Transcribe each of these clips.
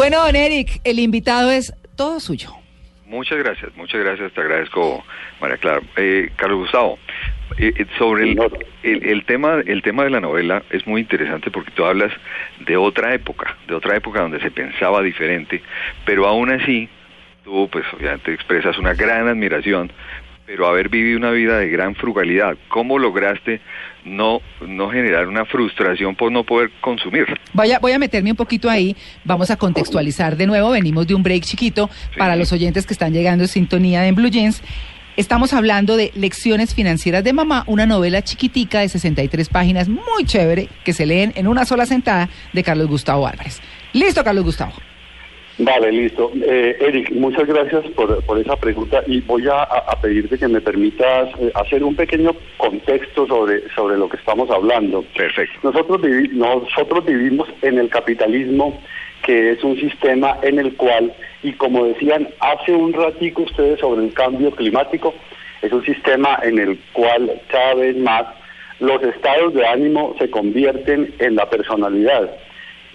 Bueno, don Eric, el invitado es todo suyo. Muchas gracias, muchas gracias, te agradezco, María Clara. Eh, Carlos Gustavo, eh, eh, sobre el, el, el, tema, el tema de la novela es muy interesante porque tú hablas de otra época, de otra época donde se pensaba diferente, pero aún así tú, pues obviamente expresas una gran admiración, pero haber vivido una vida de gran frugalidad, ¿cómo lograste no, no generar una frustración por no poder consumir? Voy a, voy a meterme un poquito ahí, vamos a contextualizar de nuevo, venimos de un break chiquito Sí. para los oyentes que están llegando en sintonía en Blue Jeans. Estamos hablando de Lecciones Financieras de Mamá, una novela chiquitica de 63 páginas, muy chévere, que se leen en una sola sentada de Carlos Gustavo Álvarez. Listo, Carlos Gustavo. Vale, listo. Eh, Eric, muchas gracias por, por esa pregunta y voy a, a pedirte que me permitas eh, hacer un pequeño contexto sobre, sobre lo que estamos hablando. Perfecto. Nosotros, vivi- nosotros vivimos en el capitalismo, que es un sistema en el cual, y como decían hace un ratico ustedes sobre el cambio climático, es un sistema en el cual cada vez más los estados de ánimo se convierten en la personalidad.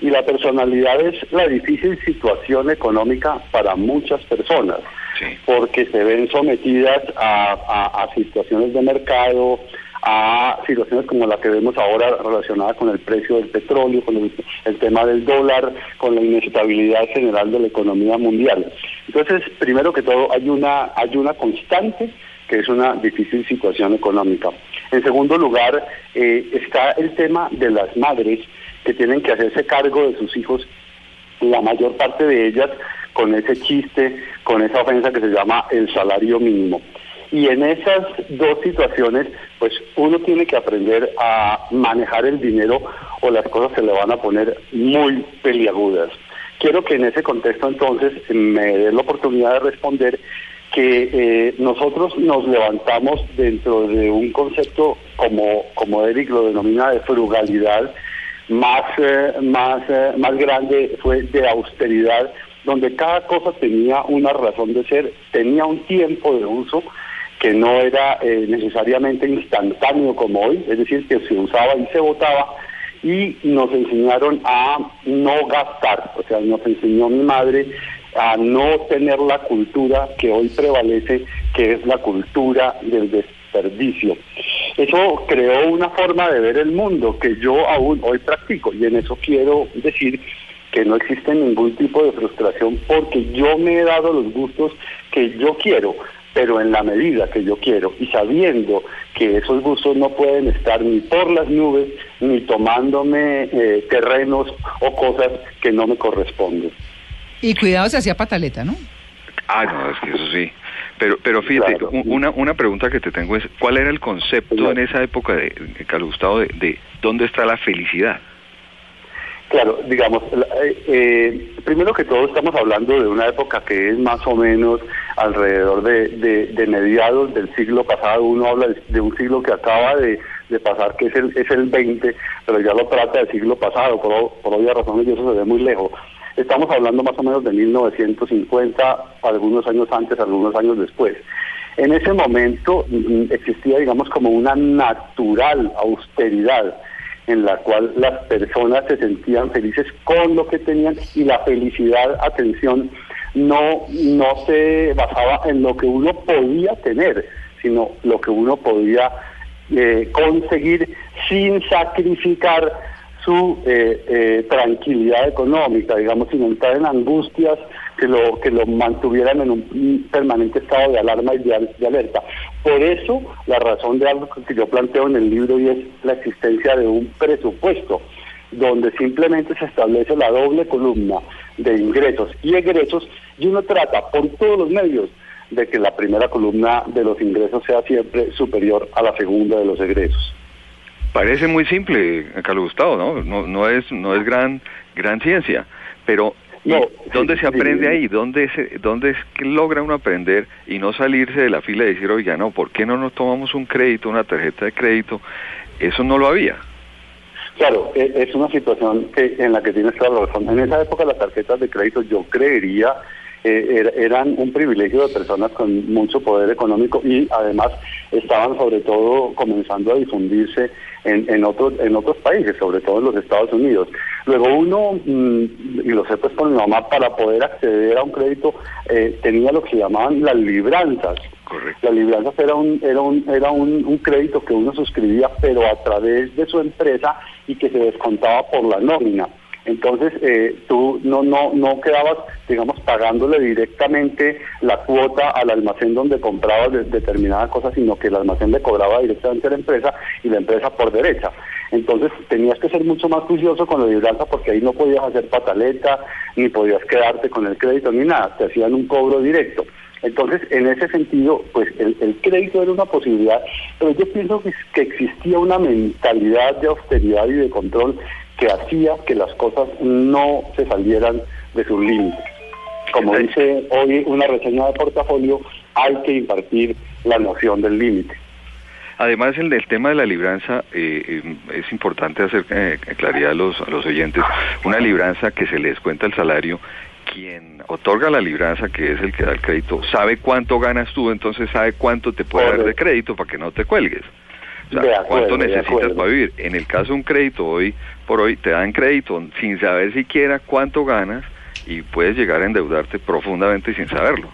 Y la personalidad es la difícil situación económica para muchas personas, Sí. porque se ven sometidas a, a- a situaciones de mercado, a situaciones como la que vemos ahora relacionada con el precio del petróleo, con el, el tema del dólar, con la inestabilidad general de la economía mundial. Entonces, primero que todo, hay una, hay una constante que es una difícil situación económica. En segundo lugar, eh, está el tema de las madres que tienen que hacerse cargo de sus hijos la mayor parte de ellas con ese chiste, con esa ofensa que se llama el salario mínimo. Y en esas dos situaciones, pues uno tiene que aprender a manejar el dinero o las cosas se le van a poner muy peliagudas. Quiero que en ese contexto entonces me dé la oportunidad de responder que eh, nosotros nos levantamos dentro de un concepto como, como Eric lo denomina de frugalidad, más, eh, más, eh, más grande fue de austeridad, donde cada cosa tenía una razón de ser, tenía un tiempo de uso que no era eh, necesariamente instantáneo como hoy, es decir, que se usaba y se votaba, y nos enseñaron a no gastar, o sea, nos enseñó mi madre a no tener la cultura que hoy prevalece, que es la cultura del desperdicio. Eso creó una forma de ver el mundo que yo aún hoy practico y en eso quiero decir que no existe ningún tipo de frustración porque yo me he dado los gustos que yo quiero, pero en la medida que yo quiero y sabiendo que esos gustos no pueden estar ni por las nubes ni tomándome eh, terrenos o cosas que no me corresponden. Y cuidado, se hacía pataleta, ¿no? Ah, no, es que eso sí. Pero, pero fíjate, Claro. una, una pregunta que te tengo es, ¿cuál era el concepto Claro. en esa época de, Carlos Gustavo de, de dónde está la felicidad? Claro, digamos, eh, eh, primero que todo estamos hablando de una época que es más o menos alrededor de, de- de mediados del siglo pasado. Uno habla de, un siglo que acaba de, de pasar, que es el, es el 20, pero ya lo trata del siglo pasado, por, por obvias razones y eso se ve muy lejos. Estamos hablando más o menos de 1950, algunos años antes, algunos años después. En ese momento mm, existía, digamos, como una natural austeridad en la cual las personas se sentían felices con lo que tenían y la felicidad, atención, no, no se basaba en lo que uno podía tener, sino lo que uno podía eh, conseguir sin sacrificar su eh, eh, tranquilidad económica, digamos, sin entrar en angustias que lo que lo mantuvieran en un permanente estado de alarma y de, de alerta. Por eso, la razón de algo que yo planteo en el libro y es la existencia de un presupuesto, donde simplemente se establece la doble columna de ingresos y egresos y uno trata por todos los medios de que la primera columna de los ingresos sea siempre superior a la segunda de los egresos. Parece muy simple, Carlos Gustavo, ¿no? No, no es, no es gran, gran ciencia, pero No, ¿dónde sí, se aprende sí. ahí? ¿Dónde, se, ¿Dónde es que logra uno aprender y no salirse de la fila y decir, oiga, no, ¿por qué no nos tomamos un crédito, una tarjeta de crédito? Eso no lo había. Claro, e- es una situación que, en la que tienes toda la razón. En esa época las tarjetas de crédito yo creería eh, er- eran un privilegio de personas con mucho poder económico y además estaban sobre todo comenzando a difundirse en, en otros en otros países, sobre todo en los Estados Unidos. Luego uno, mm, y lo sé pues con mi mamá, para poder acceder a un crédito eh, tenía lo que se llamaban las libranzas. Correcto. La libranza era un era un era un, un crédito que uno suscribía pero a través de su empresa y que se descontaba por la nómina. Entonces eh, tú no no no quedabas digamos pagándole directamente la cuota al almacén donde comprabas de- determinada cosa, sino que el almacén le cobraba directamente a la empresa y la empresa por derecha. Entonces tenías que ser mucho más juicioso con la libranza porque ahí no podías hacer pataleta, ni podías quedarte con el crédito ni nada, te hacían un cobro directo. Entonces, en ese sentido, pues el, el crédito era una posibilidad, pero yo pienso que, que existía una mentalidad de austeridad y de control que hacía que las cosas no se salieran de sus límites. Como dice hoy una reseña de portafolio, hay que impartir la noción del límite. Además, el tema de la libranza, eh, eh, es importante hacer eh, claridad a los, a los oyentes. Una libranza que se les cuenta el salario, quien otorga la libranza, que es el que da el crédito, sabe cuánto ganas tú, entonces sabe cuánto te puede dar de crédito para que no te cuelgues. O sea, De acuerdo, cuánto de necesitas para vivir. En el caso de un crédito, hoy por hoy te dan crédito sin saber siquiera cuánto ganas y puedes llegar a endeudarte profundamente sin saberlo.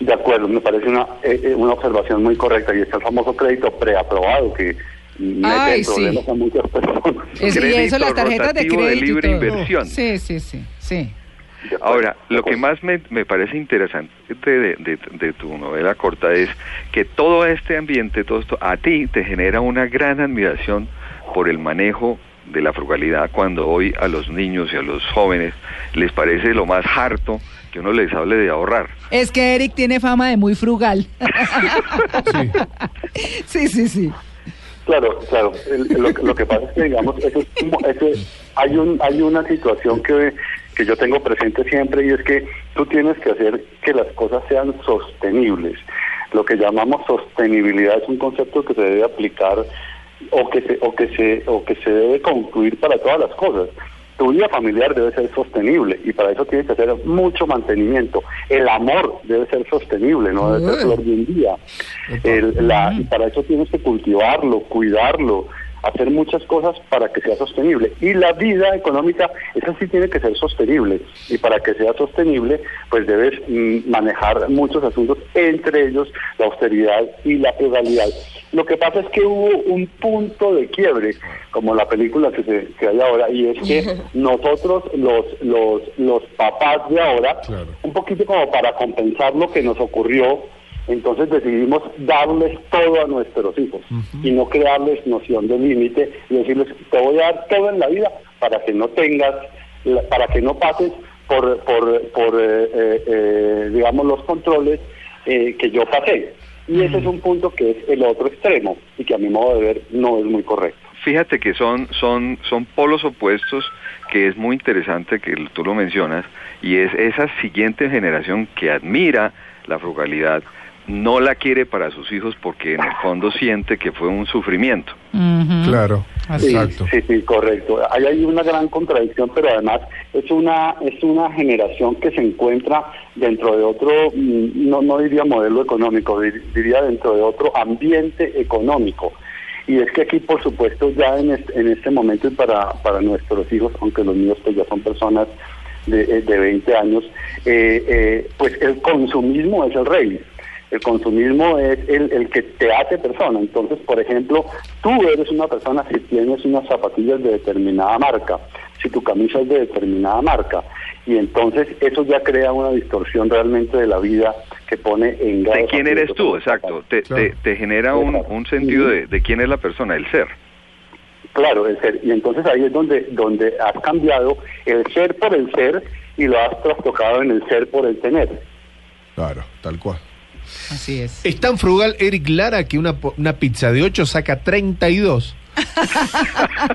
De acuerdo, me parece una, eh, eh, una observación muy correcta y está el famoso crédito preaprobado que mete Ay, en sí. problemas a muchas personas. Es- y eso, las tarjetas de de crédito. y libre todo. inversión. Sí, sí, sí, sí. Ahora, lo que más me, me parece interesante de, de- de tu novela corta es que todo este ambiente, todo esto, a ti te genera una gran admiración por el manejo de la frugalidad cuando hoy a los niños y a los jóvenes les parece lo más harto que uno les hable de ahorrar. Es que Eric tiene fama de muy frugal. sí, sí, sí. Claro, claro. El- lo, lo que pasa es que, digamos, eso es hay, un, hay una situación que, que yo tengo presente siempre y es que tú tienes que hacer que las cosas sean sostenibles. Lo que llamamos sostenibilidad es un concepto que se debe aplicar o que se, o que se, o que se debe concluir para todas las cosas. Tu vida familiar debe ser sostenible y para eso tienes que hacer mucho mantenimiento. El amor debe ser sostenible, no debe ser flor de un día. El- la- y para eso tienes que cultivarlo, cuidarlo, hacer muchas cosas para que sea sostenible. Y la vida económica, esa sí tiene que ser sostenible. Y para que sea sostenible, pues debes mm, manejar muchos asuntos, entre ellos la austeridad y la frugalidad. Lo que pasa es que hubo un punto de quiebre, como la película que, se, que hay ahora, y es que nosotros, los, los, los papás de ahora, Claro. un poquito como para compensar lo que nos ocurrió, entonces decidimos darles todo a nuestros hijos y no crearles noción de límite y decirles, te voy a dar todo en la vida para que no tengas, para que no pases por, por, por eh, eh, eh, digamos, los controles eh, que yo pasé. Y ese es un punto que es el otro extremo y que a mi modo de ver no es muy correcto. Fíjate que son, son, son polos opuestos que es muy interesante que tú lo mencionas y es esa siguiente generación que admira la frugalidad, no la quiere para sus hijos porque en el fondo siente que fue un sufrimiento. Claro, Sí, exacto. sí, sí, correcto. Ahí hay una gran contradicción, pero además es una es una generación que se encuentra dentro de otro, mm, no, no diría modelo económico, dir- diría dentro de otro ambiente económico. Y es que aquí, por supuesto, ya en este, en este momento y para, para nuestros hijos, aunque los míos pues ya son personas de, eh, de 20 años, eh, eh, pues el consumismo es el rey. El consumismo es el, el que te hace persona. Entonces, por ejemplo, tú eres una persona si tienes unas zapatillas de determinada marca, si tu camisa es de determinada marca, y entonces eso ya crea una distorsión realmente de la vida que pone en ¿De quién eres tú? Exacto. zapatos. Te, Claro. te, te genera un, un sentido de, de quién es la persona, el ser. Claro, el ser. Y entonces ahí es donde, donde has cambiado el ser por el ser y lo has trastocado en el ser por el tener. Claro, tal cual. Así es. Es tan frugal Eric Lara que una, po- una pizza de 8 saca 32.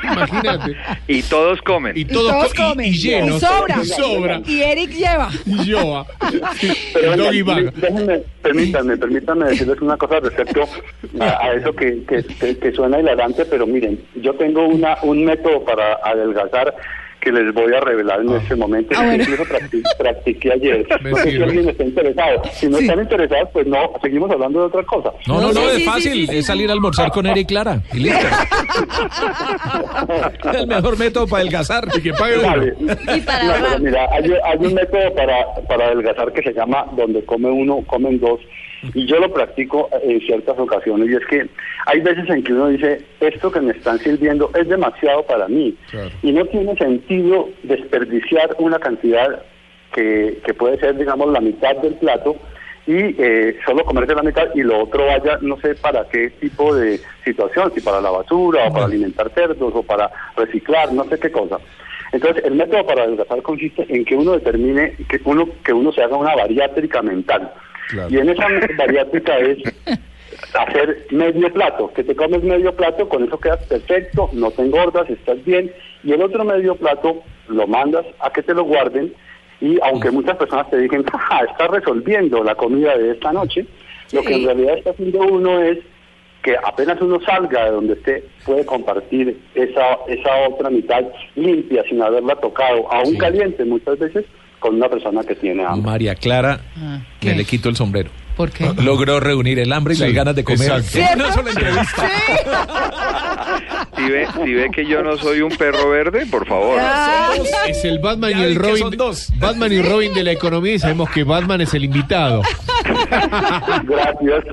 Imagínate. y todos comen. Y Y todos, y- comen. y, llenos. Y sobra. Y sobra. Y Eric lleva. Y yo. Pero déjenme, permítanme, permítanme decirles una cosa respecto a, a eso que, que, que- que suena hilarante, pero miren, yo tengo una un método para adelgazar que les voy a revelar en este momento, Ah, que bueno. practiqué ayer. No sé si sirve. alguien está interesado. Si no Sí. están interesados, pues no, seguimos hablando de otra cosa. No, no, No, sí, es sí, fácil. sí, sí. Es salir a almorzar con Eric Clara. Y listo. el mejor método para adelgazar. Y que pague uno. Vale. Y para No, ahorrar. pero mira, hay, hay un método para, para adelgazar que se llama donde come uno, comen dos. Y yo lo practico en ciertas ocasiones. Y es que hay veces en que uno dice, esto que me están sirviendo es demasiado para mí. Claro. Y no tiene sentido desperdiciar una cantidad que, que puede ser, digamos, la mitad del plato y eh, solo comerse la mitad y lo otro vaya, no sé para qué tipo de situación, si para la basura o para alimentar cerdos o para reciclar, no sé qué cosa. Entonces, el método para adelgazar consiste en que uno determine, que uno, que uno se haga una bariátrica mental. Claro. Y en esa bariátrica es hacer medio plato, que te comes medio plato, con eso quedas perfecto, no te engordas, estás bien, y el otro medio plato lo mandas a que te lo guarden, y aunque muchas personas te digan, "Ja, está resolviendo la comida de esta noche, lo que en realidad está haciendo uno es que apenas uno salga de donde esté, puede compartir esa, esa otra mitad limpia, sin haberla tocado, aún Sí. caliente muchas veces, con una persona que tiene hambre. María Clara, Ah, le quito el sombrero. ¿Por qué? Logró reunir el hambre y las Sí, ganas de comer. exacto. En una sola entrevista. Si ve, si ve que yo no soy un perro verde, por favor. Es el Batman Ya y el Robin. son dos. Batman y Robin de la economía y sabemos que Batman es el invitado. Gracias.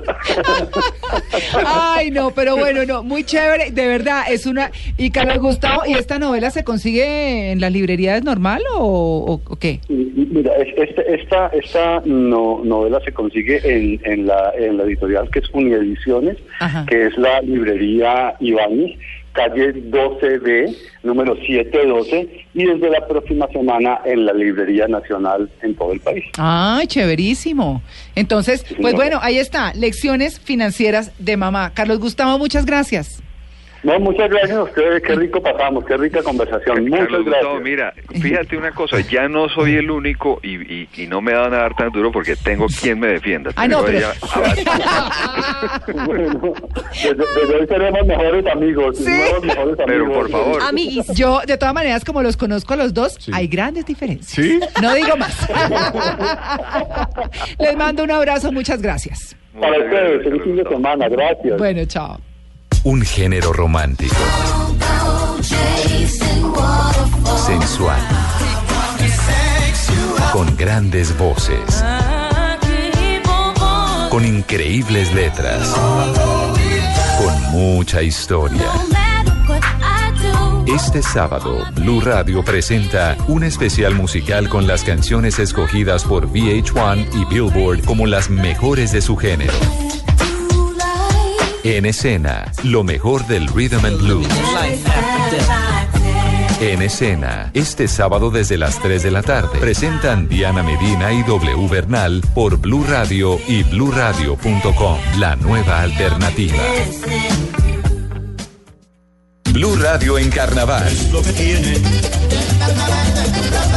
Ay, no, pero bueno, no, muy chévere, de verdad, es una... Y Carlos Gustavo, ¿y esta novela se consigue en las librerías normal o, o- o qué? Mira, es- este- esta, esta no- novela se consigue en, en, la, en la editorial que es Uniediciones, Ajá. que es la librería Ibáñez, calle 12B, número 712, y desde la próxima semana en la librería nacional en todo el país. Ay, chéverísimo. Entonces, Sí, pues señora. bueno, ahí está, lecciones financieras de mamá. Carlos Gustavo, muchas gracias. No, muchas gracias a ustedes, qué rico pasamos, qué rica conversación. Muchas Carlos Gustavo, gracias. mira, fíjate una cosa, ya no soy el único y, y, y no me van a dar tan duro porque tengo quien me defienda. Ah, no, pero- Bueno, desde, desde hoy seremos mejores amigos, nuevos mejores amigos. Pero por favor. Amiguis. Yo, de todas maneras, como los conozco a los dos, Sí. hay grandes diferencias. ¿Sí? No digo más. Les mando un abrazo, muchas gracias. Para Muchas ustedes, feliz fin de semana, gracias. Bueno, chao. Un género romántico. Sensual. Con grandes voces. Con increíbles letras. Con mucha historia. Este sábado, Blue Radio presenta un especial musical con las canciones escogidas por VH1 y Billboard como las mejores de su género. En escena, lo mejor del rhythm and blues. En escena, este sábado desde las 3 de la tarde, presentan Diana Medina y W Bernal por Blue Radio y bluradio.com, la nueva alternativa. Blue Radio en Carnaval.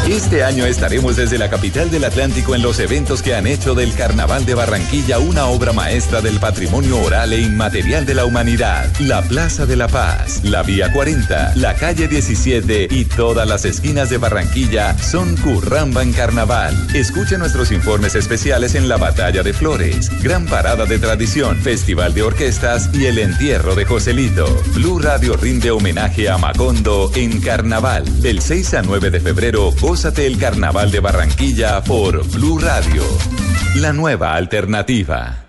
Este año estaremos desde la capital del Atlántico en los eventos que han hecho del Carnaval de Barranquilla una obra maestra del patrimonio oral e inmaterial de la humanidad. La Plaza de la Paz, la Vía 40, la Calle 17 y todas las esquinas de Barranquilla son Curramba en Carnaval. Escuche nuestros informes especiales en la Batalla de Flores, Gran Parada de Tradición, Festival de Orquestas y el entierro de Joselito. Blue Radio rinde homenaje a Macondo en Carnaval. Del 6 a 9 de febrero, gózate el Carnaval de Barranquilla por Blue Radio. La nueva alternativa.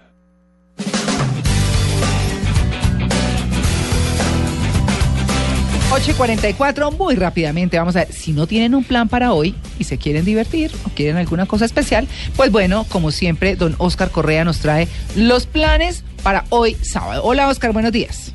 Y 44, muy rápidamente, vamos a ver, si no tienen un plan para hoy y se quieren divertir o quieren alguna cosa especial, pues bueno, como siempre, don Oscar Correa nos trae los planes para hoy sábado. Hola Oscar, buenos días.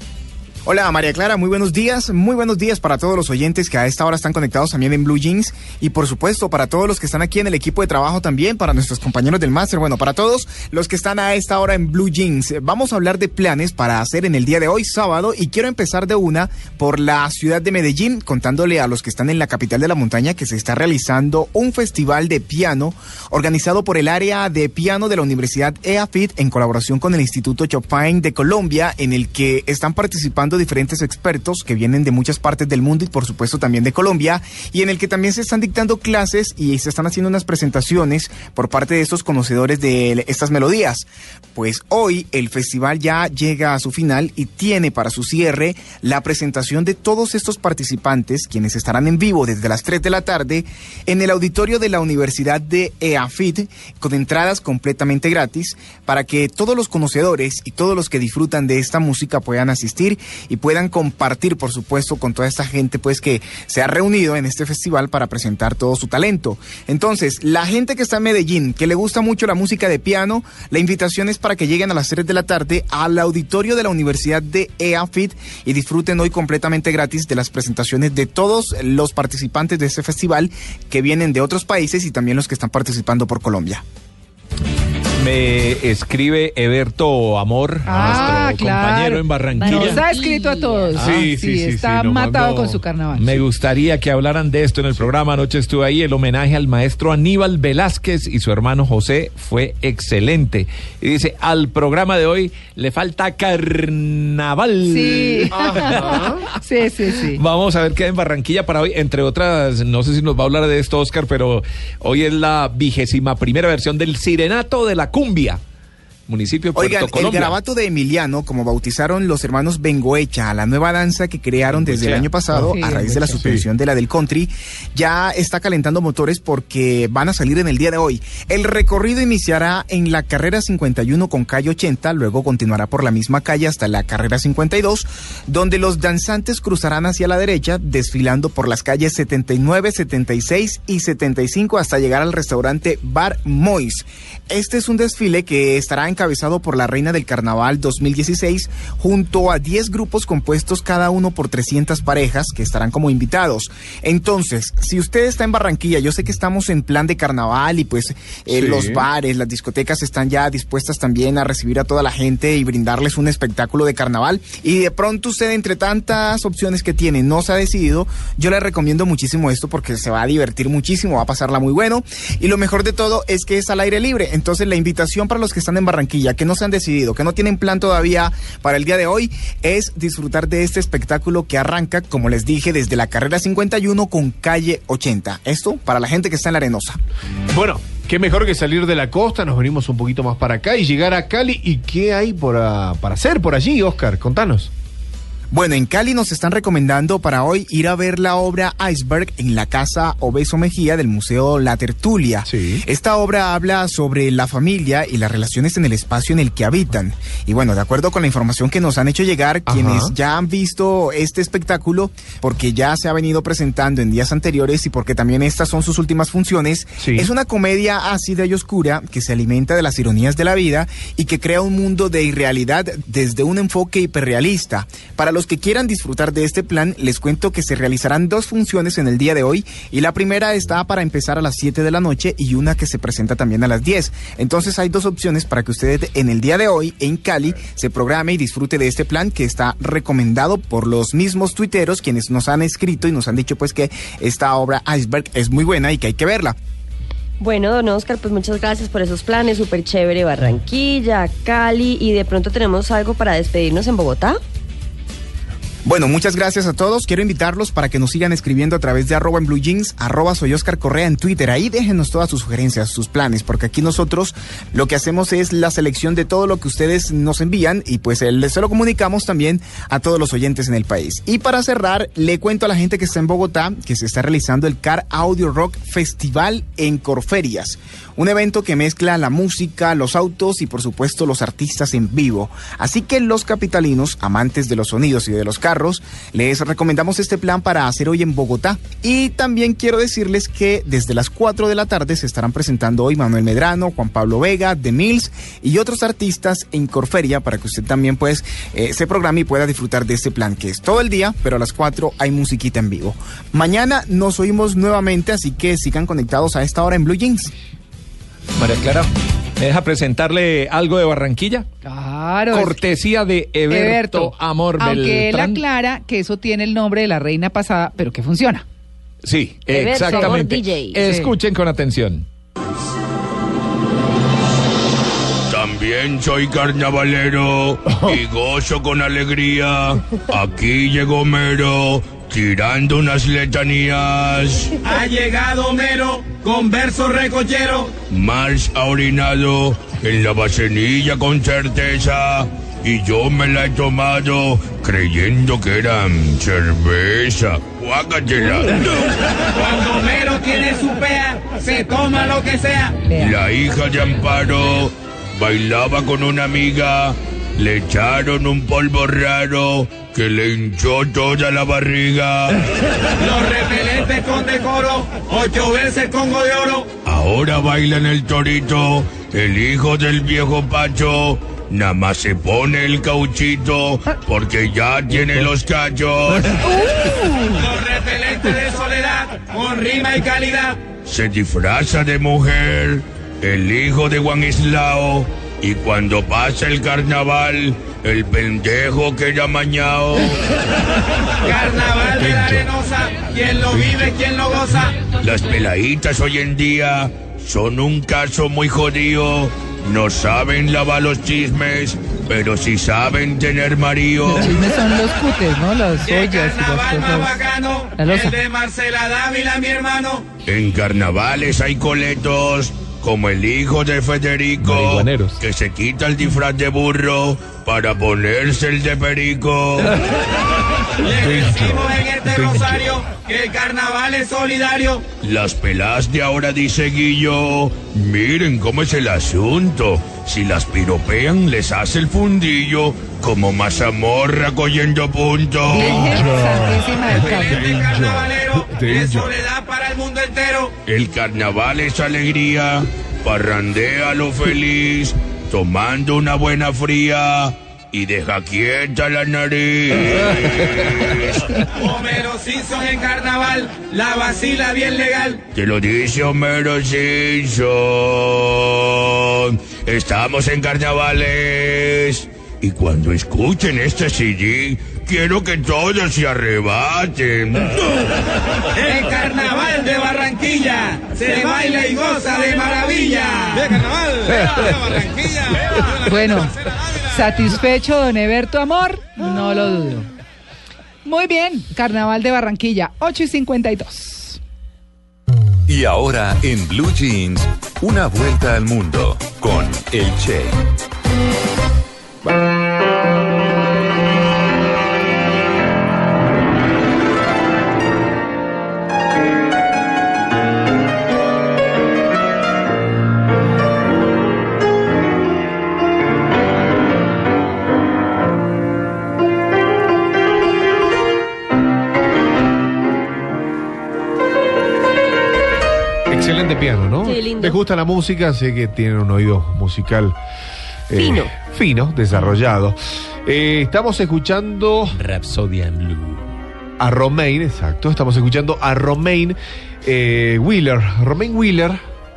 Hola María Clara, muy buenos días, muy buenos días para todos los oyentes que a esta hora están conectados también en Blue Jeans y por supuesto para todos los que están aquí en el equipo de trabajo también, para nuestros compañeros del máster, bueno, para todos los que están a esta hora en Blue Jeans. Vamos a hablar de planes para hacer en el día de hoy, sábado, y quiero empezar de una por la ciudad de Medellín, contándole a los que están en la capital de la montaña que se está realizando un festival de piano organizado por el área de piano de la Universidad EAFIT en colaboración con el Instituto Chopin de Colombia, en el que están participando diferentes expertos que vienen de muchas partes del mundo y por supuesto también de Colombia y en el que también se están dictando clases y se están haciendo unas presentaciones por parte de estos conocedores de estas melodías. Pues hoy el festival ya llega a su final y tiene para su cierre la presentación de todos estos participantes quienes estarán en vivo desde las 3 de la tarde en el auditorio de la Universidad de EAFIT con entradas completamente gratis para que todos los conocedores y todos los que disfrutan de esta música puedan asistir y puedan compartir, por supuesto, con toda esta gente pues que se ha reunido en este festival para presentar todo su talento. Entonces, la gente que está en Medellín, que le gusta mucho la música de piano, la invitación es para que lleguen a las 3 de la tarde al auditorio de la Universidad de EAFIT y disfruten hoy completamente gratis de las presentaciones de todos los participantes de este festival que vienen de otros países y también los que están participando por Colombia. Me escribe Eberto Amor, Ah, nuestro claro. compañero en Barranquilla. Nos ha escrito a todos. Ah, sí, sí, sí, Está sí, nos matado con su carnaval. Me gustaría que hablaran de esto en el programa. Anoche estuve ahí. El homenaje al maestro Aníbal Velázquez y su hermano José fue excelente. Y dice, al programa de hoy le falta carnaval. Sí. sí, sí, sí. Vamos a ver qué hay en Barranquilla para hoy. Entre otras, no sé si nos va a hablar de esto, Oscar, pero hoy es la vigésima primera versión del Sirenato de la Cumbia. Municipio de Puerto Oigan, el garabato de Emiliano, como bautizaron los hermanos Bengoecha, la nueva danza que crearon desde el año pasado Sí, a raíz de la suspensión de la del country, ya está calentando motores porque van a salir en el día de hoy. El recorrido iniciará en la carrera 51 con calle 80, luego continuará por la misma calle hasta la carrera 52, donde los danzantes cruzarán hacia la derecha, desfilando por las calles 79, 76 y 75 hasta llegar al restaurante Bar Mois. Este es un desfile que estará encabezado por la Reina del Carnaval 2016 junto a 10 grupos compuestos cada uno por 300 parejas que estarán como invitados. Entonces, si usted está en Barranquilla, yo sé que estamos en plan de carnaval y pues eh, Sí. los bares, las discotecas están ya dispuestas también a recibir a toda la gente y brindarles un espectáculo de carnaval y de pronto usted entre tantas opciones que tiene no se ha decidido, yo le recomiendo muchísimo esto porque se va a divertir muchísimo, va a pasarla muy bueno y lo mejor de todo es que es al aire libre, entonces la invitación para los que están en Barranquilla, que no se han decidido, que no tienen plan todavía para el día de hoy, es disfrutar de este espectáculo que arranca, como les dije, desde la carrera 51 con calle 80. Esto para la gente que está en la arenosa. Bueno, qué mejor que salir de la costa, nos venimos un poquito más para acá y llegar a Cali. ¿Y qué hay por, ah, para hacer por allí, Oscar? Contanos. Bueno, en Cali nos están recomendando para hoy ir a ver la obra Iceberg en la Casa Obeso Mejía del Museo La Tertulia. Esta obra habla sobre la familia y las relaciones en el espacio en el que habitan. Y bueno, de acuerdo con la información que nos han hecho llegar, quienes ya han visto este espectáculo, porque ya se ha venido presentando en días anteriores y porque también estas son sus últimas funciones, es una comedia ácida y oscura que se alimenta de las ironías de la vida y que crea un mundo de irrealidad desde un enfoque hiperrealista. Para los que quieran disfrutar de este plan, les cuento que se realizarán dos funciones en el día de hoy y la primera está para empezar a las 7 de la noche y una que se presenta también a las 10. Entonces hay dos opciones para que usted en el día de hoy en Cali se programe y disfrute de este plan que está recomendado por los mismos tuiteros quienes nos han escrito y nos han dicho pues que esta obra Iceberg es muy buena y que hay que verla. Bueno, don Oscar, pues muchas gracias por esos planes, súper chévere, Barranquilla, Cali, y de pronto tenemos algo para despedirnos en Bogotá. Bueno, muchas gracias a todos. Quiero invitarlos para que nos sigan escribiendo a través de arroba en blue jeans, arroba soy Oscar Correa en Twitter. Ahí déjenos todas sus sugerencias, sus planes, porque aquí nosotros lo que hacemos es la selección de todo lo que ustedes nos envían y pues se lo comunicamos también a todos los oyentes en el país. Y para cerrar, le cuento a la gente que está en Bogotá que se está realizando el Car Audio Rock Festival en Corferias. Un evento que mezcla la música, los autos y por supuesto los artistas en vivo. Así que los capitalinos, amantes de los sonidos y de los carros, les recomendamos este plan para hacer hoy en Bogotá. Y también quiero decirles que desde las 4 de la tarde se estarán presentando hoy Manuel Medrano, Juan Pablo Vega, The Mills y otros artistas en Corferia para que usted también pues eh, se programe y pueda disfrutar de este plan que es todo el día, pero a las 4 hay musiquita en vivo. Mañana nos oímos nuevamente, así que sigan conectados a esta hora en Blue Jeans. María Clara, ¿me deja presentarle algo de Barranquilla? Claro. Cortesía de Eberto, Amor Aunque él Beltrán. aclara que eso tiene el nombre de la reina pasada, pero que funciona. Sí, Eberto, exactamente. Amor DJ. Escuchen con atención. También soy carnavalero y gozo con alegría. Aquí llegó Mero tirando unas letanías. Ha llegado Mero con verso recochero. Mars ha orinado en la vasenilla con certeza. Y yo me la he tomado creyendo que era cerveza. Guácatela. Cuando Mero tiene su pea, se toma lo que sea. La hija de Amparo bailaba con una amiga. Le echaron un polvo raro que le hinchó toda la barriga. Los repelentes con decoro, ocho veces Congo de oro. Ahora baila en el torito el hijo del viejo Pacho. Nada más se pone el cauchito porque ya tiene los cachos. Los repelentes de soledad, con rima y calidad. Se disfraza de mujer el hijo de Juan Islao. Y cuando pasa el carnaval, el pendejo queda mañado. Carnaval de la arenosa, quien lo vive, quien lo goza. Las peladitas hoy en día son un caso muy jodido. No saben lavar los chismes, pero sí saben tener marido. Los chismes son los cutes, ¿no? Las ollas y las Carnaval más cosas. bacano, La el de Marcela Dávila, mi hermano. En carnavales hay coletos, como el hijo de Federico, que se quita el disfraz de burro para ponerse el de perico. Le decimos en este rosario que el carnaval es solidario. Las pelas de ahora dice Guillo, miren cómo es el asunto. Si las piropean les hace el fundillo, como mazamorra cogiendo punto. Excelente carnavalero, de soledad para el mundo entero. El carnaval es alegría, parrandea lo feliz, tomando una buena fría y deja quieta la nariz. Homero Simpson en carnaval, la vacila bien legal. Te lo dice Homero Simpson. Estamos en carnavales. Y cuando escuchen este CD, quiero que todos se arrebaten. El carnaval de Barranquilla se baila y goza de maravilla. ¡De carnaval! Bueno, satisfecho don Eberto Amor, no lo dudo. Muy bien, Carnaval de Barranquilla, 8 y 52. Y ahora en Blue Jeans, una vuelta al mundo con el Che. Piano, ¿no? Sí, lindo. Les gusta la música, sé que tienen un oído musical eh, Fino. fino, desarrollado. Eh, estamos escuchando Rhapsodia en Blue. a Romain, exacto. Estamos escuchando a Romain eh, Wheeler. Romain Wheeler,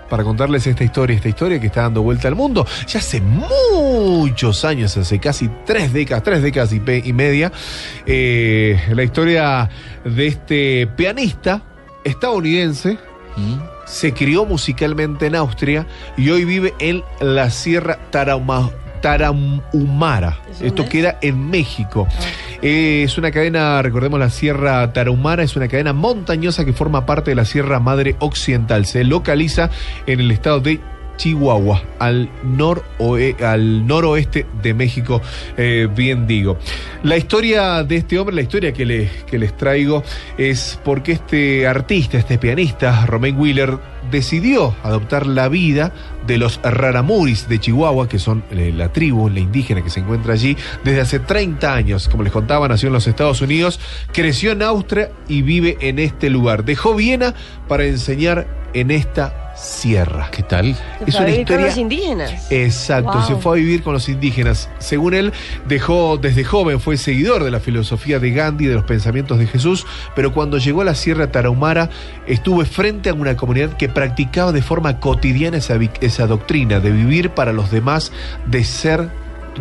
para contarles esta historia, esta historia que está dando vuelta al mundo. Ya hace muchos años, hace casi tres décadas, tres décadas y, media, eh, la historia de este pianista estadounidense. Se crió musicalmente en Austria y hoy vive en la Sierra Tarahuma- Tarahumara. Esto queda en México. Eh, es una cadena, recordemos la Sierra Tarahumara, es una cadena montañosa que forma parte de la Sierra Madre Occidental. Se localiza en el estado de Chihuahua, al, al noroeste de México, eh, bien digo. La historia de este hombre, la historia que, que les traigo, es porque este artista, este pianista, Romain Wheeler, decidió adoptar la vida de los Raramuris de Chihuahua, que son eh, la tribu, la indígena que se encuentra allí desde hace 30 años. Como les contaba, nació en los Estados Unidos, creció en Austria y vive en este lugar. Dejó Viena para enseñar en esta sierra. ¿Qué tal? Se fue a vivir con los indígenas. Exacto, Wow. se fue a vivir con los indígenas. Según él, dejó desde joven, fue seguidor de la filosofía de Gandhi, de los pensamientos de Jesús, pero cuando llegó a la Sierra Tarahumara, estuvo frente a una comunidad que practicaba de forma cotidiana esa, esa doctrina de vivir para los demás, de ser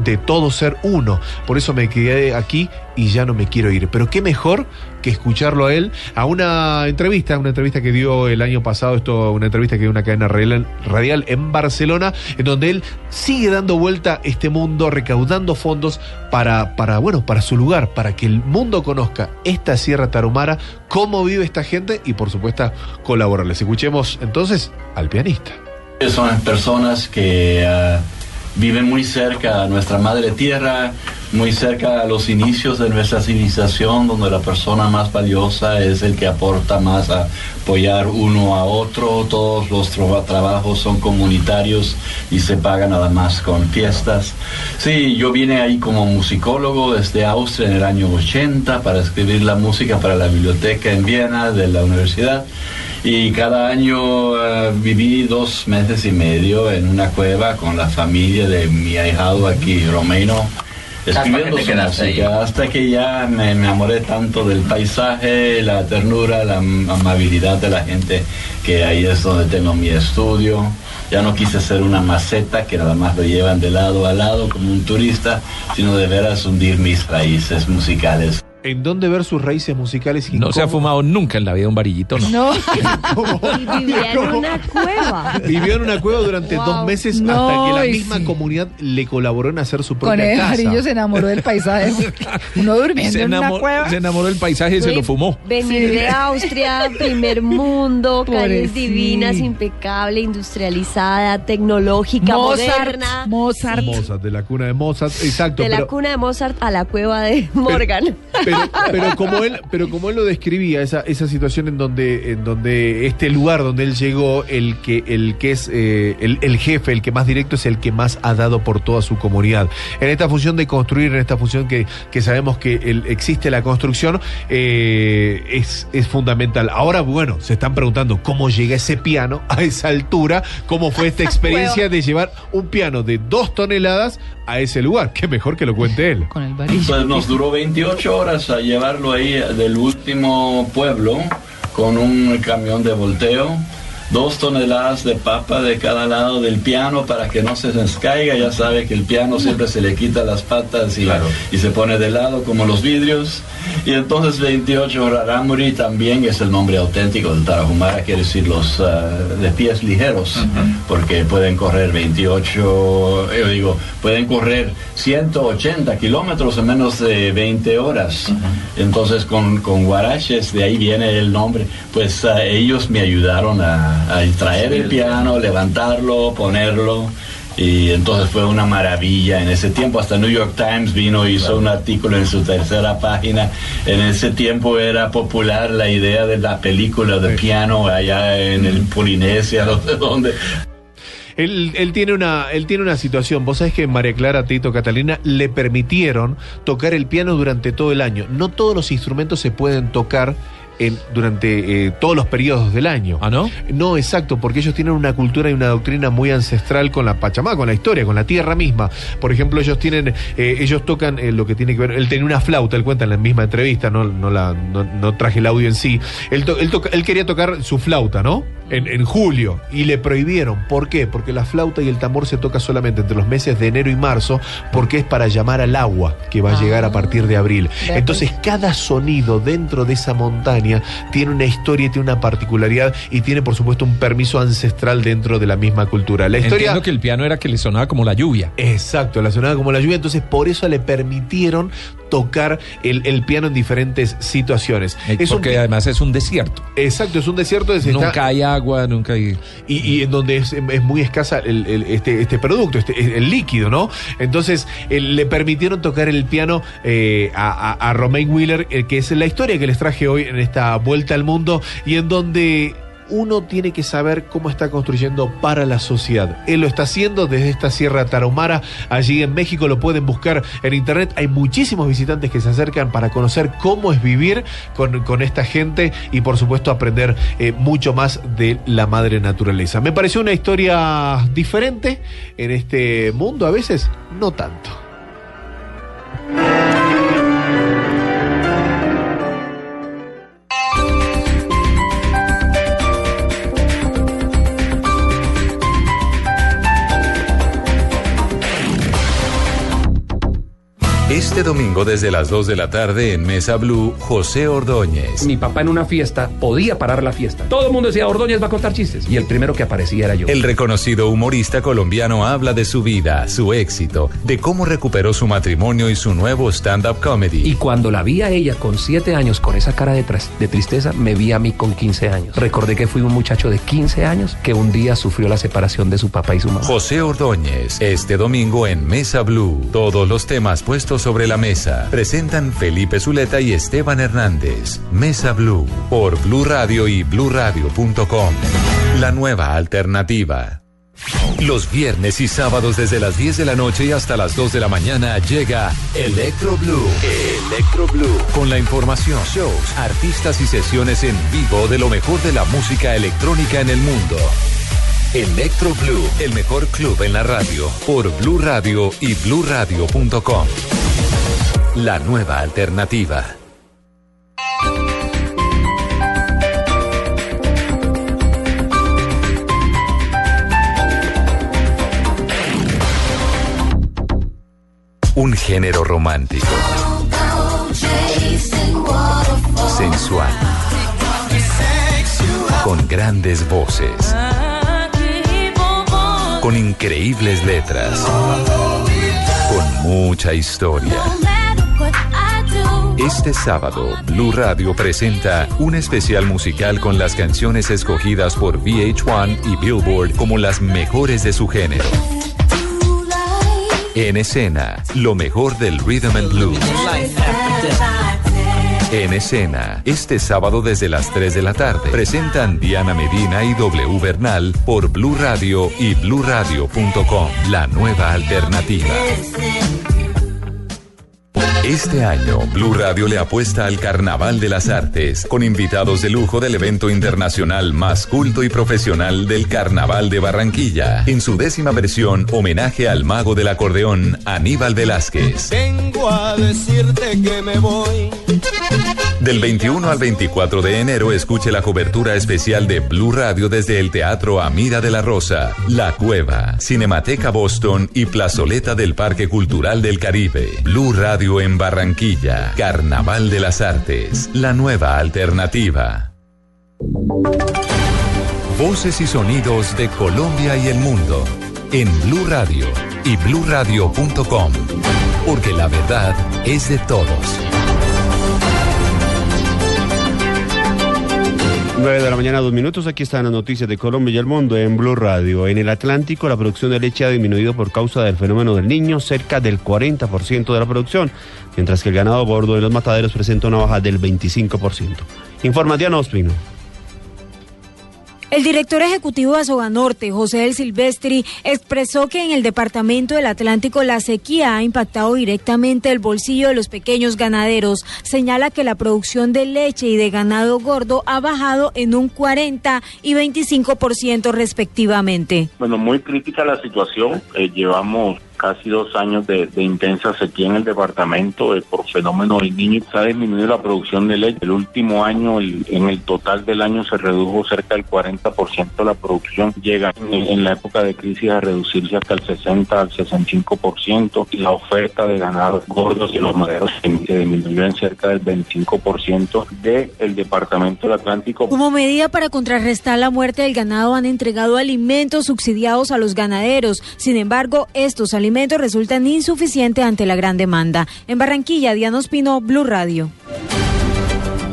de todo ser uno. Por eso me quedé aquí y ya no me quiero ir. Pero qué mejor que escucharlo a él a una entrevista, una entrevista que dio el año pasado, esto, una entrevista que dio una cadena radial, en Barcelona, en donde él sigue dando vuelta este mundo, recaudando fondos para, para, bueno, para su lugar, para que el mundo conozca esta Sierra Tarahumara, cómo vive esta gente y por supuesto colaborarles. Escuchemos entonces al pianista. Son personas que ah, viven muy cerca a nuestra madre tierra, muy cerca a los inicios de nuestra civilización, donde la persona más valiosa es el que aporta más a apoyar uno a otro. Todos los tra- trabajos son comunitarios y se pagan nada más con fiestas. Sí, yo vine ahí como musicólogo desde Austria en el año 80 para escribir la música para la biblioteca en Viena de la universidad. Y cada año eh, viví dos meses y medio en una cueva con la familia de mi ahijado aquí, Romeno, escribiendo que su quedaste música, hasta que ya me, me enamoré tanto del paisaje, la ternura, la am- amabilidad de la gente, que ahí es donde tengo mi estudio. Ya no quise ser una maceta que nada más lo llevan de lado a lado como un turista, sino de veras hundir mis raíces musicales. ¿En dónde ver sus raíces musicales? y No se ha fumado nunca en la vida un varillito, ¿no? No. Y vivía en una cueva. Vivió en una cueva durante Wow. dos meses No, hasta que la misma sí. comunidad le colaboró en hacer su Con propia el casa. Jarillo se enamoró del paisaje. Uno durmiendo Se, en una cueva. se enamoró del paisaje y se lo fumó. Venir de Austria, primer mundo, calles divinas, impecable, industrializada, tecnológica, Mozart, moderna. Mozart. Mozart, de la cuna de Mozart, exacto. De la cuna de Mozart a la cueva de Morgan. pero, pero como él, pero como él lo describía, esa, esa situación en donde, en donde este lugar donde él llegó, el que, el que es eh, el, el jefe, el que más directo es el que más ha dado por toda su comunidad. En esta función de construir, en esta función que, que sabemos que el- existe la construcción, eh, es, es fundamental. Ahora, bueno, se están preguntando cómo llega ese piano a esa altura, cómo fue esta experiencia de llevar un piano de dos toneladas a ese lugar. Qué mejor que lo cuente él. Con el. Pues nos duró 28 horas a llevarlo ahí del último pueblo con un camión de volteo, dos toneladas de papa de cada lado del piano para que no se descaiga. Ya sabe que el piano siempre se le quita las patas y, y se pone de lado como los vidrios. Y entonces 28 Raramuri también es el nombre auténtico del Tarahumara, quiere decir los ah, de pies ligeros, porque pueden correr 28, yo digo, pueden correr 180 kilómetros en menos de 20 horas. Entonces con, con guaraches, de ahí viene el nombre, pues ah, ellos me ayudaron a, a traer el piano, levantarlo, ponerlo. Y entonces fue una maravilla. En ese tiempo hasta New York Times vino y hizo un artículo en su tercera página. En ese tiempo era popular la idea de la película de piano allá en el Polinesia, no sé dónde. Él, él tiene una, él tiene una situación. Vos sabés que María Clara, Tito, Catalina le permitieron tocar el piano durante todo el año. No todos los instrumentos se pueden tocar en- durante eh, todos los periodos del año. ¿Ah, no? No, exacto, porque ellos tienen una cultura y una doctrina muy ancestral con la Pachamama, con la historia, con la tierra misma. Por ejemplo, ellos tienen, eh, ellos tocan eh, lo que tiene que ver. Él tenía una flauta, él cuenta en la misma entrevista, no, no, la, no, no traje el audio en sí. Él, to- él, toca- él quería tocar su flauta, ¿no? En, en julio, y le prohibieron. ¿Por qué? Porque la flauta y el tambor se toca solamente entre los meses de enero y marzo, porque es para llamar al agua que va a llegar a partir de abril. Vea, Entonces, cada sonido dentro de esa montaña tiene una historia, tiene una particularidad y tiene, por supuesto, un permiso ancestral dentro de la misma cultura. La historia. Entiendo que el piano era que le sonaba como la lluvia. Exacto, la sonaba como la lluvia, entonces por eso le permitieron tocar el, el piano en diferentes situaciones. Eh, Es un Porque pi- además es un desierto. Exacto, es un desierto. es- Nunca está- hay agua, nunca hay... y, y en donde es, es muy escasa el, el- este, este producto, este, el líquido, ¿no? Entonces el- le permitieron tocar el piano eh, a, a, a Romain Wheeler, eh, que es la historia que les traje hoy en esta vuelta al mundo y en donde uno tiene que saber cómo está construyendo para la sociedad. Él lo está haciendo desde esta Sierra Tarahumara, allí en México, lo pueden buscar en internet. Hay muchísimos visitantes que se acercan para conocer cómo es vivir con, con esta gente y por supuesto aprender eh, mucho más de la madre naturaleza. Me pareció una historia diferente en este mundo, a veces no tanto. Este domingo desde las 2 de la tarde en Mesa Blue, José Ordóñez. Mi papá en una fiesta podía parar la fiesta. Todo el mundo decía, Ordóñez va a contar chistes. Y el primero que aparecía era yo. El reconocido humorista colombiano habla de su vida, su éxito, de cómo recuperó su matrimonio y su nuevo stand-up comedy. Y cuando la vi a ella con 7 años con esa cara de, de tristeza, me vi a mí con 15 años. Recordé que fui un muchacho de 15 años que un día sufrió la separación de su papá y su mamá. José Ordóñez, este domingo en Mesa Blue. Todos los temas puestos sobre la mesa. Presentan Felipe Zuleta y Esteban Hernández. Mesa Blue por Blue Radio y bluradio.com. La nueva alternativa. Los viernes y sábados desde las 10 de la noche hasta las 2 de la mañana llega Electro Blue. Electro Blue. Con la información, shows, artistas y sesiones en vivo de lo mejor de la música electrónica en el mundo. Electro Blue, el mejor club en la radio, por Blue Radio y bluradio.com. La nueva alternativa. Un género romántico, sensual, con grandes voces, con increíbles letras, con mucha historia. Este sábado, Blue Radio presenta un especial musical con las canciones escogidas por VH1 y Billboard como las mejores de su género. En escena, lo mejor del rhythm and blues. En escena, este sábado desde las 3 de la tarde, presentan Diana Medina y W Bernal por Blue Radio y bluradio.com, la nueva alternativa. Este año, Blue Radio le apuesta al Carnaval de las Artes, con invitados de lujo del evento internacional más culto y profesional del Carnaval de Barranquilla. En su décima versión, homenaje al mago del acordeón, Aníbal Velázquez. Vengo a decirte que me voy. Del 21 al 24 de enero escuche la cobertura especial de Blue Radio desde el Teatro Amira de la Rosa, La Cueva, Cinemateca Boston y Plazoleta del Parque Cultural del Caribe. Blue Radio en Barranquilla, Carnaval de las Artes, la nueva alternativa. Voces y sonidos de Colombia y el mundo en Blue Radio y bluradio.com, porque la verdad es de todos. 9 de la mañana, dos minutos. Aquí están las noticias de Colombia y el mundo en Blue Radio. En el Atlántico, la producción de leche ha disminuido por causa del fenómeno del niño, cerca del 40% de la producción, mientras que el ganado bordo de los mataderos presenta una baja del 25%. Informa Diana Ospino. El director ejecutivo de Asoganorte, José del Silvestri, expresó que en el departamento del Atlántico la sequía ha impactado directamente el bolsillo de los pequeños ganaderos. Señala que la producción de leche y de ganado gordo ha bajado en un 40 y 25% respectivamente. Bueno, muy crítica la situación. Eh, llevamos casi dos años de, de intensa sequía en el departamento eh, por fenómeno del niño. Se ha disminuido la producción de leche. El último año, el- en el total del año, se redujo cerca del 40% de la producción. Llega en, en la época de crisis a reducirse hasta el 60 al 65%. Y la oferta de ganados gordos y los maderos se, disminuyó en cerca del 25% del departamento del Atlántico. Como medida para contrarrestar la muerte del ganado han entregado alimentos subsidiados a los ganaderos. Sin embargo, estos alimentos resultan insuficientes ante la gran demanda. En Barranquilla, Diana Ospino, Blue Radio.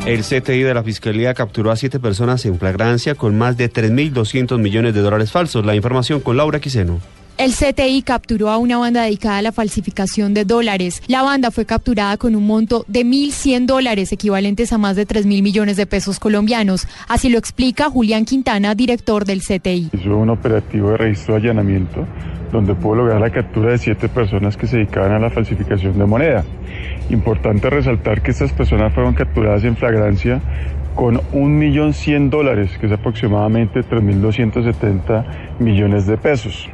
El CTI de la Fiscalía capturó a siete personas en flagrancia con más de 3.200 millones de dólares falsos. La información con Laura Quiseno. El CTI capturó a una banda dedicada a la falsificación de dólares. La banda fue capturada con un monto de 1.100 dólares, equivalentes a más de 3 mil millones de pesos colombianos. Así lo explica Julián Quintana, director del CTI. Hizo un operativo de registro de allanamiento donde pudo lograr la captura de siete personas que se dedicaban a la falsificación de moneda. Importante resaltar que estas personas fueron capturadas en flagrancia con 1.100.000 dólares, que es aproximadamente 3.270 millones de pesos.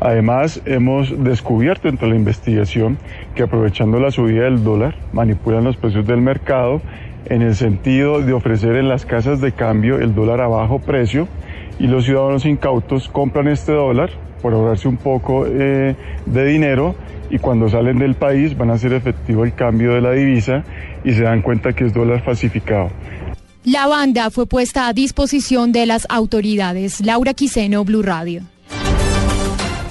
Además, hemos descubierto entre la investigación que aprovechando la subida del dólar, manipulan los precios del mercado en el sentido de ofrecer en las casas de cambio el dólar a bajo precio y los ciudadanos incautos compran este dólar por ahorrarse un poco eh, de dinero y cuando salen del país van a hacer efectivo el cambio de la divisa y se dan cuenta que es dólar falsificado. La banda fue puesta a disposición de las autoridades. Laura Quiseno, Blue Radio.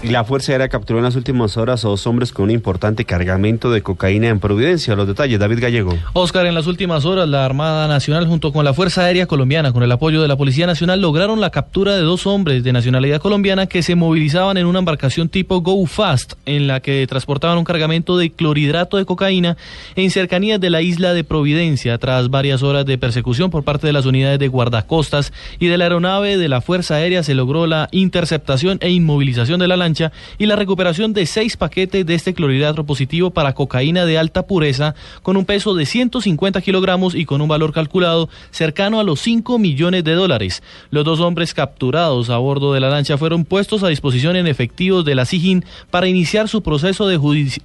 La Fuerza Aérea capturó en las últimas horas a dos hombres con un importante cargamento de cocaína en Providencia. Los detalles, David Gallego. Oscar, en las últimas horas, la Armada Nacional, junto con la Fuerza Aérea Colombiana, con el apoyo de la Policía Nacional, lograron la captura de dos hombres de nacionalidad colombiana que se movilizaban en una embarcación tipo Go Fast, en la que transportaban un cargamento de clorhidrato de cocaína en cercanías de la isla de Providencia, tras varias horas de persecución por parte de las unidades de guardacostas y de la aeronave de la Fuerza Aérea, se logró la interceptación e inmovilización de la lancha y la recuperación de seis paquetes de este clorhidrato positivo para cocaína de alta pureza con un peso de 150 kilogramos y con un valor calculado cercano a los 5 millones de dólares. Los dos hombres capturados a bordo de la lancha fueron puestos a disposición en efectivos de la SIGIN para iniciar su proceso de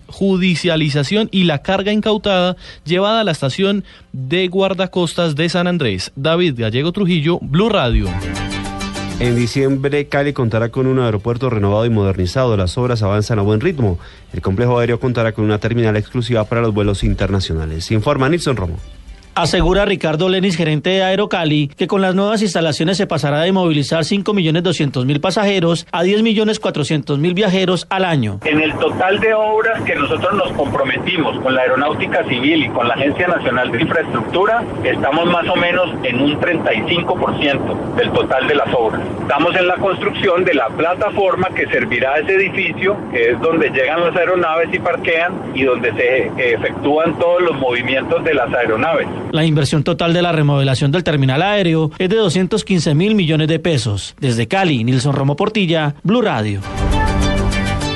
judicialización y la carga incautada llevada a la estación de guardacostas de San Andrés. David Gallego Trujillo, Blue Radio. En diciembre, Cali contará con un aeropuerto renovado y modernizado. Las obras avanzan a buen ritmo. El complejo aéreo contará con una terminal exclusiva para los vuelos internacionales. Informa Nilson Romo. Asegura Ricardo Lenis, gerente de Aerocali, que con las nuevas instalaciones se pasará de movilizar 5.200.000 pasajeros a 10.400.000 viajeros al año. En el total de obras que nosotros nos comprometimos con la Aeronáutica Civil y con la Agencia Nacional de Infraestructura, estamos más o menos en un 35% del total de las obras. Estamos en la construcción de la plataforma que servirá a ese edificio, que es donde llegan las aeronaves y parquean y donde se efectúan todos los movimientos de las aeronaves. La inversión total de la remodelación del terminal aéreo es de 215 mil millones de pesos. Desde Cali, Nilson Romo Portilla, Blue Radio.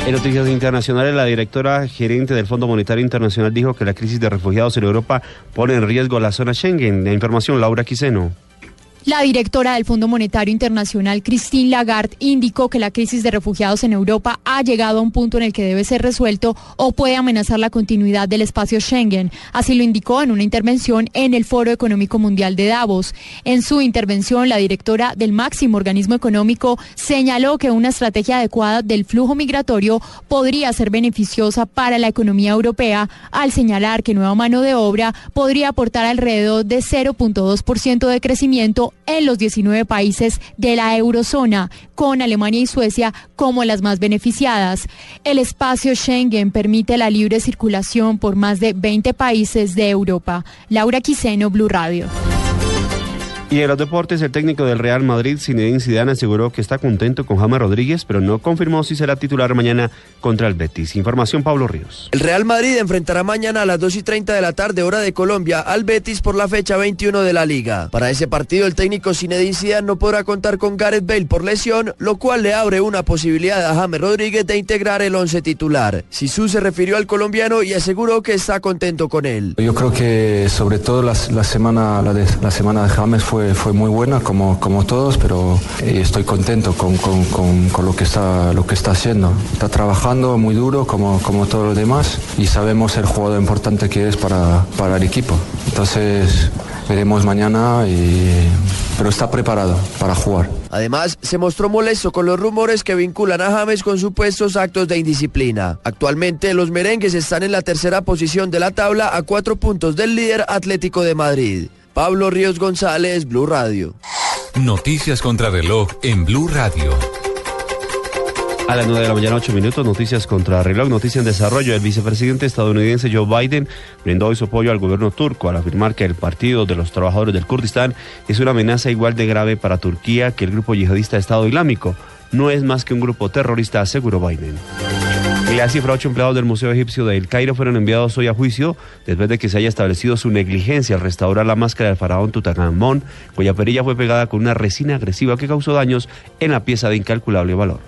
En noticias internacionales, la directora gerente del Fondo Monetario Internacional dijo que la crisis de refugiados en Europa pone en riesgo la zona Schengen. La información, Laura Quiseno. La directora del Fondo Monetario Internacional, Christine Lagarde, indicó que la crisis de refugiados en Europa ha llegado a un punto en el que debe ser resuelto o puede amenazar la continuidad del espacio Schengen. Así lo indicó en una intervención en el Foro Económico Mundial de Davos. En su intervención, la directora del máximo organismo económico señaló que una estrategia adecuada del flujo migratorio podría ser beneficiosa para la economía europea, al señalar que nueva mano de obra podría aportar alrededor de 0.2% de crecimiento en los 19 países de la eurozona, con Alemania y Suecia como las más beneficiadas. El espacio Schengen permite la libre circulación por más de 20 países de Europa. Laura Quiseno, Blue Radio. Y en los deportes, el técnico del Real Madrid, Zinedine Zidane, aseguró que está contento con James Rodríguez, pero no confirmó si será titular mañana contra el Betis. Información Pablo Ríos. El Real Madrid enfrentará mañana a las 2 y 30 de la tarde, hora de Colombia, al Betis por la fecha 21 de la Liga. Para ese partido, el técnico Zinedine Zidane no podrá contar con Gareth Bale por lesión, lo cual le abre una posibilidad a James Rodríguez de integrar el once titular. Sisu se refirió al colombiano y aseguró que está contento con él. Yo creo que sobre todo la, semana, la, de, la semana de James fue fue, muy buena como, como todos, pero eh, estoy contento con, lo, que está, lo que está haciendo. Está trabajando muy duro como, como todos los demás y sabemos el jugador importante que es para, para el equipo. Entonces veremos mañana, pero está preparado para jugar. Además, se mostró molesto con los rumores que vinculan a James con supuestos actos de indisciplina. Actualmente, los merengues están en la tercera posición de la tabla a cuatro puntos del líder Atlético de Madrid. Pablo Ríos González, Blue Radio. Noticias contra reloj en Blue Radio. A las 9 de la mañana, 8 minutos, noticias contra reloj, noticia en desarrollo. El vicepresidente estadounidense Joe Biden brindó hoy su apoyo al gobierno turco al afirmar que el Partido de los Trabajadores del Kurdistán es una amenaza igual de grave para Turquía que el grupo yihadista Estado Islámico. no es más que un grupo terrorista, aseguró Biden. Y la cifra ocho empleados del Museo Egipcio de El Cairo fueron enviados hoy a juicio después de que se haya establecido su negligencia al restaurar la máscara del faraón Tutankamón, cuya perilla fue pegada con una resina agresiva que causó daños en la pieza de incalculable valor.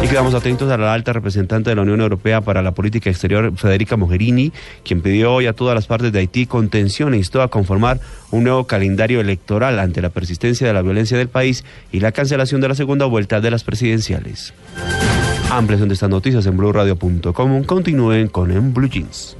Y quedamos atentos a la alta representante de la Unión Europea para la Política Exterior, Federica Mogherini, quien pidió hoy a todas las partes de Haití contención e instó a conformar un nuevo calendario electoral ante la persistencia de la violencia del país y la cancelación de la segunda vuelta de las presidenciales. Ampliación de estas noticias en blueradio.com. Continúen con En Blue Jeans.